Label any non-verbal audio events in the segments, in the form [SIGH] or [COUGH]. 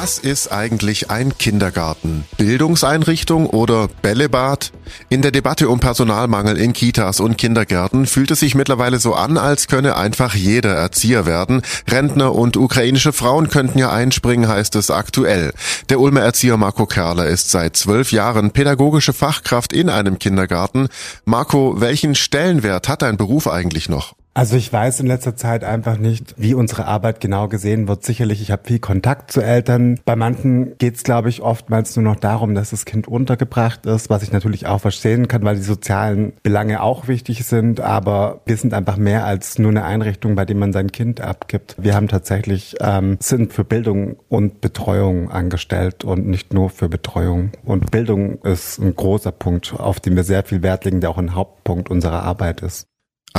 Was ist eigentlich ein Kindergarten? Bildungseinrichtung oder Bällebad? In der Debatte um Personalmangel in Kitas und Kindergärten fühlt es sich mittlerweile so an, als könne einfach jeder Erzieher werden. Rentner und ukrainische Frauen könnten ja einspringen, heißt es aktuell. Der Ulmer Erzieher Marco Kerler ist seit zwölf Jahren pädagogische Fachkraft in einem Kindergarten. Marco, welchen Stellenwert hat dein Beruf eigentlich noch? Also ich weiß in letzter Zeit einfach nicht, wie unsere Arbeit genau gesehen wird. Sicherlich, ich habe viel Kontakt zu Eltern. Bei manchen geht es, glaube ich, oftmals nur noch darum, dass das Kind untergebracht ist, was ich natürlich auch verstehen kann, weil die sozialen Belange auch wichtig sind. Aber wir sind einfach mehr als nur eine Einrichtung, bei der man sein Kind abgibt. Wir haben tatsächlich ähm, sind für Bildung und Betreuung angestellt und nicht nur für Betreuung. Und Bildung ist ein großer Punkt, auf den wir sehr viel Wert legen, der auch ein Hauptpunkt unserer Arbeit ist.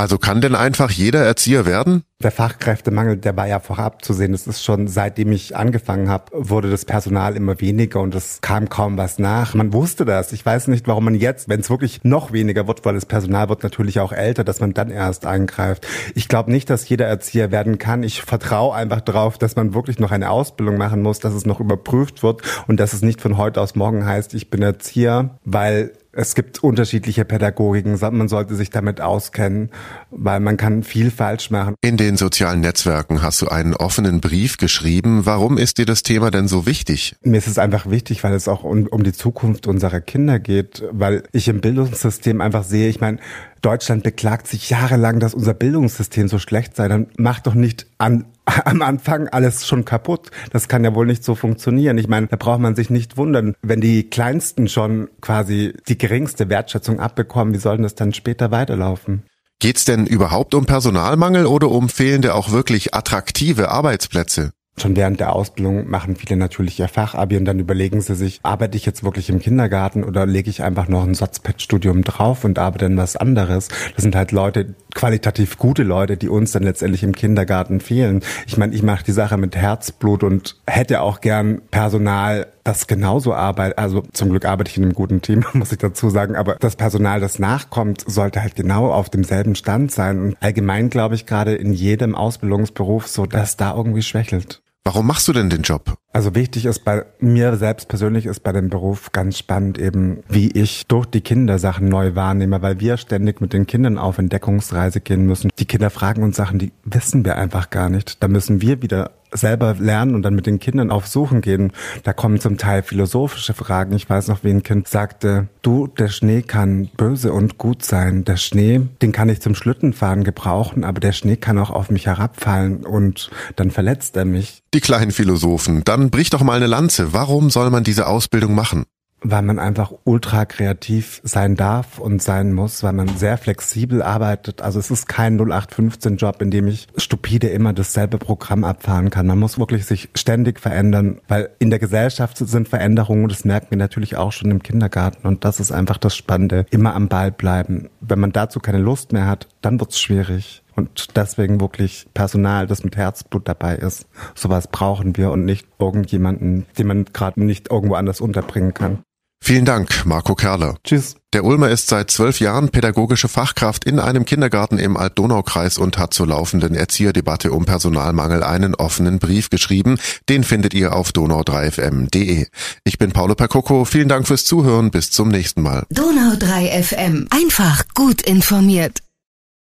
Also kann denn einfach jeder Erzieher werden? Der Fachkräftemangel, der war ja vorab zu sehen. Das ist schon, seitdem ich angefangen habe, wurde das Personal immer weniger und es kam kaum was nach. Man wusste das. Ich weiß nicht, warum man jetzt, wenn es wirklich noch weniger wird, weil das Personal wird natürlich auch älter, dass man dann erst eingreift. Ich glaube nicht, dass jeder Erzieher werden kann. Ich vertraue einfach darauf, dass man wirklich noch eine Ausbildung machen muss, dass es noch überprüft wird und dass es nicht von heute aus morgen heißt, ich bin Erzieher, weil es gibt unterschiedliche Pädagogiken, man sollte sich damit auskennen, weil man kann viel falsch machen. In den sozialen Netzwerken hast du einen offenen Brief geschrieben. Warum ist dir das Thema denn so wichtig? Mir ist es einfach wichtig, weil es auch um, um die Zukunft unserer Kinder geht, weil ich im Bildungssystem einfach sehe, ich meine, Deutschland beklagt sich jahrelang, dass unser Bildungssystem so schlecht sei. Dann macht doch nicht an am Anfang alles schon kaputt. Das kann ja wohl nicht so funktionieren. Ich meine, da braucht man sich nicht wundern, wenn die Kleinsten schon quasi die geringste Wertschätzung abbekommen, wie soll denn das dann später weiterlaufen? Geht's denn überhaupt um Personalmangel oder um fehlende auch wirklich attraktive Arbeitsplätze? Schon während der Ausbildung machen viele natürlich ihr Fachabi und dann überlegen sie sich, arbeite ich jetzt wirklich im Kindergarten oder lege ich einfach noch ein Sotzpad-Studium drauf und arbeite dann was anderes. Das sind halt Leute, qualitativ gute Leute, die uns dann letztendlich im Kindergarten fehlen. Ich meine, ich mache die Sache mit Herzblut und hätte auch gern Personal, das genauso arbeitet. Also zum Glück arbeite ich in einem guten Team, [LAUGHS] muss ich dazu sagen. Aber das Personal, das nachkommt, sollte halt genau auf demselben Stand sein. Und allgemein glaube ich gerade in jedem Ausbildungsberuf so, dass da irgendwie schwächelt. Warum machst du denn den Job? Also wichtig ist bei mir selbst persönlich ist bei dem Beruf ganz spannend eben, wie ich durch die Kinder Sachen neu wahrnehme, weil wir ständig mit den Kindern auf Entdeckungsreise gehen müssen. Die Kinder fragen uns Sachen, die wissen wir einfach gar nicht. Da müssen wir wieder selber lernen und dann mit den Kindern auf Suchen gehen. Da kommen zum Teil philosophische Fragen. Ich weiß noch, wie ein Kind sagte, du, der Schnee kann böse und gut sein. Der Schnee, den kann ich zum Schlittenfahren gebrauchen, aber der Schnee kann auch auf mich herabfallen und dann verletzt er mich. Die kleinen Philosophen, dann brich doch mal eine Lanze. Warum soll man diese Ausbildung machen? Weil man einfach ultra kreativ sein darf und sein muss, weil man sehr flexibel arbeitet. Also es ist kein 0815 Job, in dem ich stupide immer dasselbe Programm abfahren kann. Man muss wirklich sich ständig verändern, weil in der Gesellschaft sind Veränderungen, das merken wir natürlich auch schon im Kindergarten und das ist einfach das Spannende. Immer am Ball bleiben. Wenn man dazu keine Lust mehr hat, dann wird's schwierig. Und deswegen wirklich Personal, das mit Herzblut dabei ist. Sowas brauchen wir und nicht irgendjemanden, den man gerade nicht irgendwo anders unterbringen kann. Vielen Dank, Marco Kerler. Tschüss. Der Ulmer ist seit zwölf Jahren pädagogische Fachkraft in einem Kindergarten im Alt-Donau-Kreis und hat zur laufenden Erzieherdebatte um Personalmangel einen offenen Brief geschrieben. Den findet ihr auf donau3fm.de. Ich bin Paolo Percoco. Vielen Dank fürs Zuhören. Bis zum nächsten Mal. Donau3fm. Einfach gut informiert.